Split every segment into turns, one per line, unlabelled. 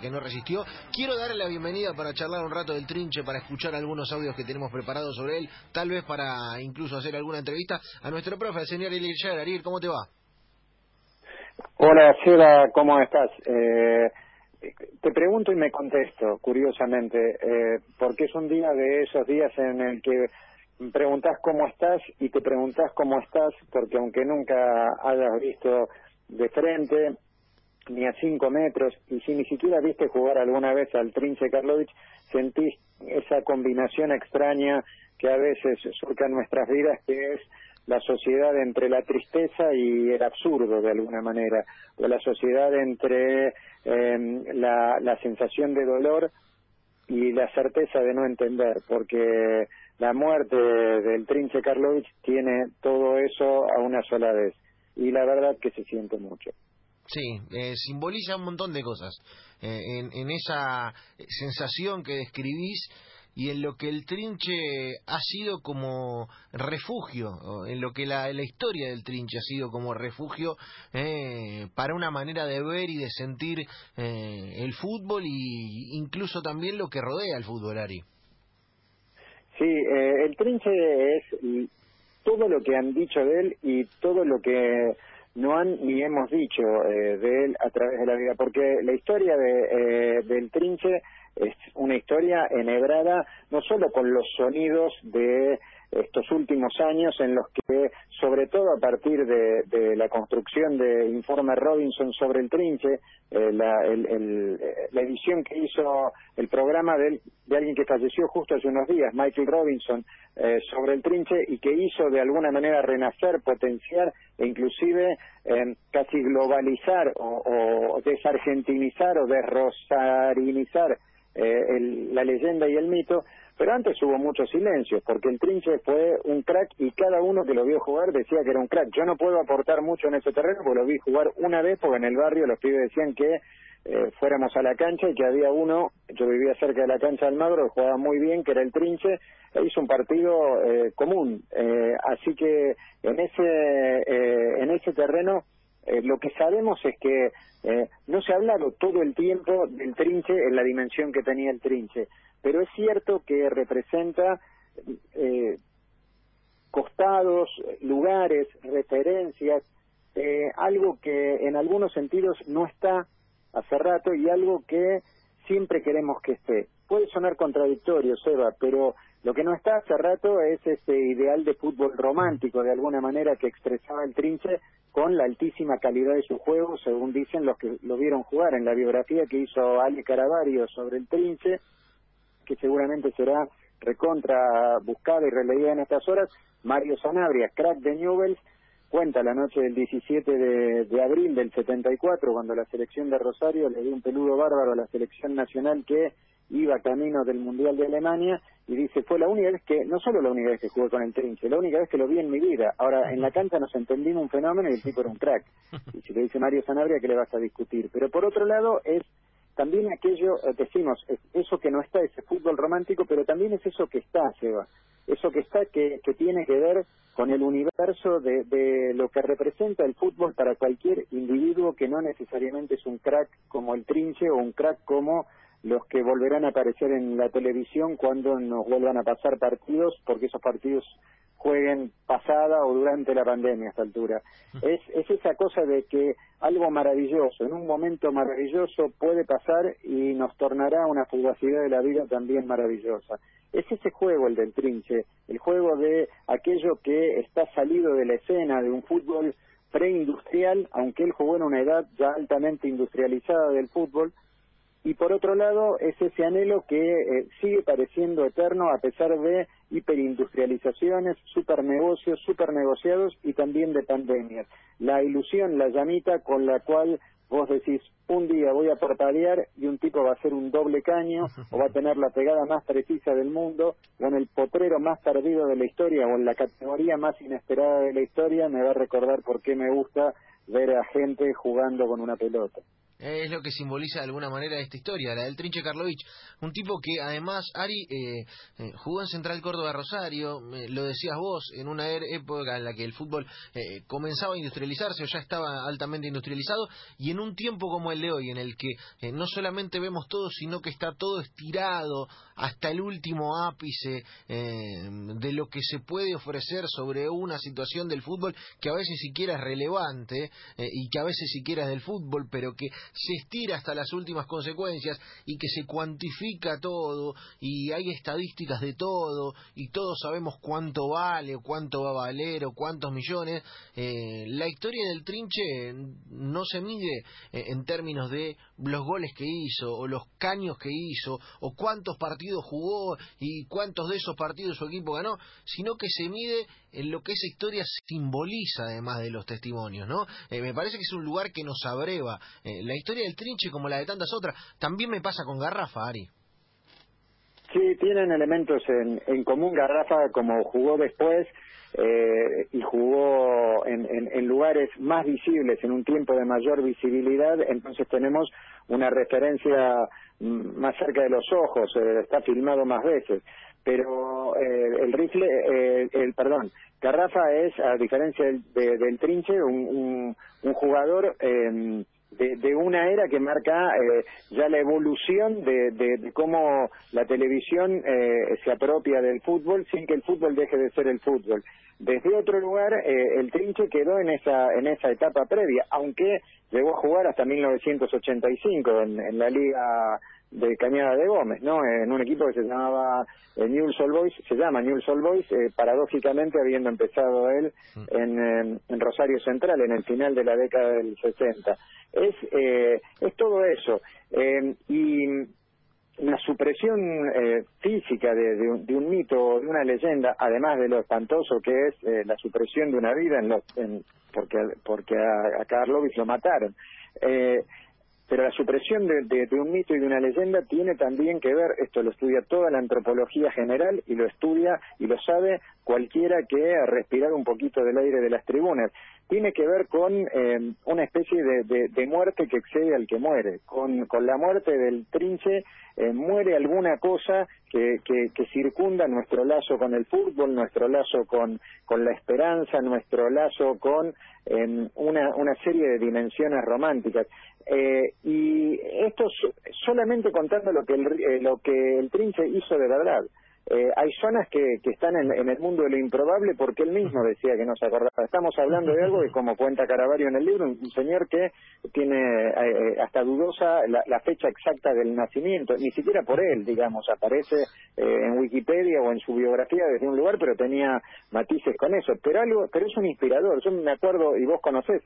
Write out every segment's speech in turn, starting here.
que no resistió. Quiero darle la bienvenida para charlar un rato del trinche, para escuchar algunos audios que tenemos preparados sobre él, tal vez para incluso hacer alguna entrevista a nuestro profe, el señor Yair. Ariel, ¿cómo te va?
Hola, Seba, ¿cómo estás? Eh, te pregunto y me contesto, curiosamente, eh, porque es un día de esos días en el que preguntas cómo estás y te preguntas cómo estás, porque aunque nunca hayas visto de frente, ni a cinco metros, y si ni siquiera viste jugar alguna vez al Trinche Karlovich, sentís esa combinación extraña que a veces surca en nuestras vidas, que es la sociedad entre la tristeza y el absurdo de alguna manera, o la sociedad entre em, la, la sensación de dolor y la certeza de no entender, porque la muerte del Trinche Karlovich tiene todo eso a una sola vez, y la verdad que se siente mucho.
Sí, eh, simboliza un montón de cosas. Eh, en, en, esa sensación que describís y en lo que el trinche ha sido como refugio, en lo que la, historia del trinche ha sido como refugio eh, para una manera de ver y de sentir eh, el fútbol y incluso también lo que rodea al fútbol.
Sí, eh, el trinche es todo lo que han dicho de él y todo lo que no han ni hemos dicho eh, de él a través de la vida, porque la historia de, eh, del Trinche es una historia enhebrada no solo con los sonidos de estos últimos años en los que, sobre todo a partir de, la construcción de Informe Robinson sobre el trinche, eh, el, la, edición que hizo el programa de, de, alguien que falleció justo hace unos días, Michael Robinson, eh, sobre el trinche y que hizo de alguna manera renacer, potenciar e inclusive eh, casi globalizar o, o desargentinizar o desrosarinizar el, la leyenda y el mito, pero antes hubo muchos silencios, porque el Trinche fue un crack y cada uno que lo vio jugar decía que era un crack. Yo no puedo aportar mucho en ese terreno, porque lo vi jugar una vez, porque en el barrio los pibes decían que eh, fuéramos a la cancha y que había uno, yo vivía cerca de la cancha del Magro, que jugaba muy bien, que era el Trinche, e hizo un partido eh, común. Eh, así que en ese, eh, en ese terreno eh, lo que sabemos es que eh, no se ha hablado todo el tiempo del trinche en la dimensión que tenía el trinche, pero es cierto que representa eh, costados, lugares, referencias, eh, algo que en algunos sentidos no está hace rato y algo que siempre queremos que esté. Puede sonar contradictorio, Seba, pero lo que no está hace rato es ese ideal de fútbol romántico, de alguna manera, que expresaba el Trinche con la altísima calidad de su juego, según dicen los que lo vieron jugar en la biografía que hizo Ali Caravario sobre el Trinche, que seguramente será recontra buscada y releída en estas horas. Mario Sanabria, crack de Newells, cuenta la noche del 17 de, de, abril del 74, cuando la selección de Rosario le dio un peludo bárbaro a la selección nacional que iba camino del Mundial de Alemania y dice, fue la única vez que, no solo la única vez que jugué con el trinche, la única vez que lo vi en mi vida. Ahora, en la cancha nos entendimos un fenómeno y el tipo era un crack. Y si le dice Mario Sanabria, ¿qué le vas a discutir? Pero por otro lado, es también aquello, eh, decimos, es eso que no está, ese fútbol romántico, pero también es eso que está, Seba. Eso que está, que, que tiene que ver con el universo de, de lo que representa el fútbol para cualquier individuo que no necesariamente es un crack como el trinche o un crack como los que volverán a aparecer en la televisión cuando nos vuelvan a pasar partidos, porque esos partidos jueguen pasada o durante la pandemia a esta altura. Es, es esa cosa de que algo maravilloso, en un momento maravilloso puede pasar y nos tornará una fugacidad de la vida también maravillosa. Es ese juego el del trinche, el juego de aquello que está salido de la escena de un fútbol preindustrial, aunque él jugó en una edad ya altamente industrializada del fútbol, y por otro lado es ese anhelo que eh, sigue pareciendo eterno a pesar de hiperindustrializaciones, supernegocios, supernegociados y también de pandemias. La ilusión, la llamita con la cual vos decís un día voy a portadear y un tipo va a hacer un doble caño o va a tener la pegada más precisa del mundo o en el potrero más perdido de la historia o en la categoría más inesperada de la historia me va a recordar por qué me gusta ver a gente jugando con una pelota.
Es lo que simboliza de alguna manera esta historia, la del Trinche Karlovich, un tipo que además, Ari, eh, eh, jugó en Central Córdoba Rosario, lo decías vos, en una er, época en la que el fútbol eh, comenzaba a industrializarse o ya estaba altamente industrializado, y en un tiempo como el de hoy, en el que no solamente vemos todo, sino que está todo estirado hasta el último ápice de lo que se puede ofrecer sobre una situación del fútbol que a veces siquiera es relevante y que a veces siquiera es del fútbol, pero que se estira hasta las últimas consecuencias y que se cuantifica todo y hay estadísticas de todo y todos sabemos cuánto vale o cuánto va a valer o cuántos millones, eh, la historia del trinche no se mide eh, en términos de los goles que hizo o los caños que hizo o cuántos partidos jugó y cuántos de esos partidos su equipo ganó, sino que se mide en lo que esa historia simboliza además de los testimonios, ¿no? Eh, me parece que es un lugar que nos abreva. la historia del trinche como la de tantas otras, también me pasa con Garrafa, Ari.
Sí, tienen elementos en, en común. Garrafa, como jugó después eh, y jugó en, en, lugares más visibles, en un tiempo de mayor visibilidad, entonces tenemos una referencia más cerca de los ojos, eh, está filmado más veces. Pero eh, el rifle, eh, el perdón, Garrafa es, a diferencia del, del Trinche, un, un, un jugador eh, de, una era que marca eh, ya la evolución de, de, cómo la televisión eh, se apropia del fútbol sin que el fútbol deje de ser el fútbol. Desde otro lugar, eh, el Trinche quedó en esa, en esa etapa previa, aunque llegó a jugar hasta 1985 en, en la Liga de Cañada de Gómez, ¿no? En un equipo que se llamaba eh, Newell's Boys, se llama Newell's Old Boys, eh, paradójicamente habiendo empezado él mm. en, en, Rosario Central en el final de la década del 60. Es, eh, es todo eso. Eh, y la supresión eh, física de, de, un, de, un, mito, de una leyenda, además de lo espantoso que es eh, la supresión de una vida en los, en, porque, porque a, a Karlovich lo mataron. Eh, pero la supresión de, un mito y de una leyenda tiene también que ver, esto lo estudia toda la antropología general y lo estudia y lo sabe cualquiera que ha respirado un poquito del aire de las tribunas. Tiene que ver con eh, una especie de, muerte que excede al que muere. Con, con la muerte del trinche eh, muere alguna cosa que, que, circunda nuestro lazo con el fútbol, nuestro lazo con, con la esperanza, nuestro lazo con eh, una, una serie de dimensiones románticas. Eh, y esto solamente contando lo que el, eh, lo que el Trinche hizo de verdad. Eh, hay zonas que, que están en, el mundo de lo improbable porque él mismo decía que no se acordaba. Estamos hablando de algo que, como cuenta Caravario en el libro, un, señor que tiene eh, eh, hasta dudosa la, la, fecha exacta del nacimiento, ni siquiera por él, digamos, aparece en Wikipedia o en su biografía desde un lugar, pero tenía matices con eso. Pero algo, pero es un inspirador. Yo me acuerdo, y vos conocés,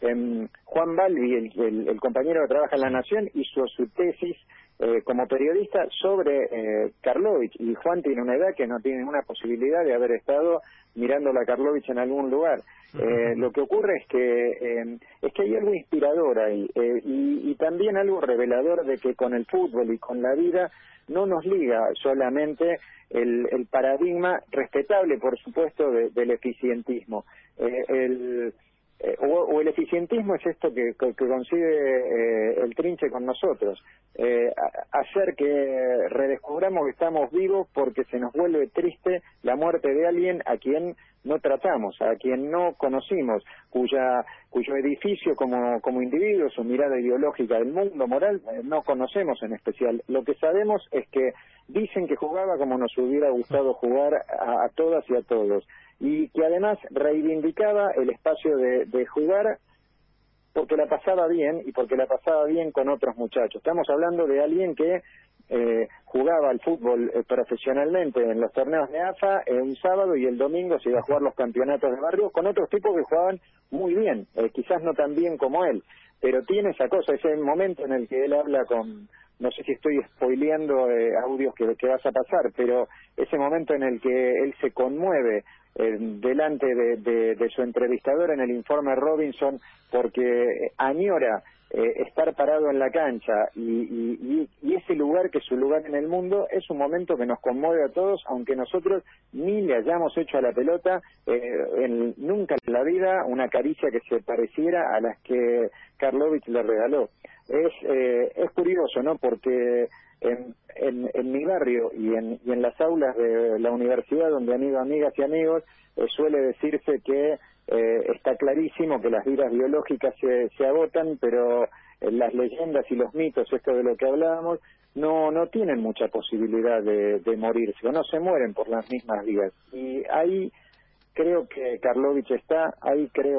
em, Juan Balbi, el, el, el, compañero que trabaja en La Nación, hizo su tesis eh, como periodista sobre eh, Karlovich y Juan tiene una edad que no tiene una posibilidad de haber estado mirando a Karlovich en algún lugar. Eh, lo que ocurre es que eh, es que hay algo inspirador ahí y, y, también algo revelador de que con el fútbol y con la vida no nos liga solamente el, el paradigma respetable, por supuesto, del eficientismo. el eh, o, el eficientismo es esto que, que, concibe eh, el trinche con nosotros, eh, hacer que redescubramos que estamos vivos porque se nos vuelve triste la muerte de alguien a quien no tratamos, a quien no conocimos, cuya cuyo edificio como, como individuo, su mirada ideológica del mundo moral, no conocemos en especial. Lo que sabemos es que dicen que jugaba como nos hubiera gustado jugar a todas y a todos y que además reivindicaba el espacio de, jugar porque la pasaba bien y porque la pasaba bien con otros muchachos. Estamos hablando de alguien que eh, jugaba al fútbol eh, profesionalmente en los torneos de AFA eh, un sábado y el domingo se iba a jugar los campeonatos de barrio con otros tipos que jugaban muy bien, eh, quizás no tan bien como él, pero tiene esa cosa, ese momento en el que él habla con, no sé si estoy spoileando audios que, que vas a pasar, pero ese momento en el que él se conmueve delante de, de, su entrevistador en el informe Robinson porque añora eh, estar parado en la cancha y, y, ese lugar que es su lugar en el mundo es un momento que nos conmueve a todos, aunque nosotros ni le hayamos hecho a la pelota eh, nunca en la vida una caricia que se pareciera a las que Karlovich le regaló. es, eh, es curioso, ¿no? Porque en, en, en mi barrio y en, y en las aulas de la universidad donde han ido amigas y amigos, eh, suele decirse que eh, está clarísimo que las vidas biológicas se, se agotan, pero las leyendas y los mitos, esto de lo que hablábamos, no, no tienen mucha posibilidad de, de morirse o no se mueren por las mismas vías. Y ahí creo que Karlovich está, ahí creo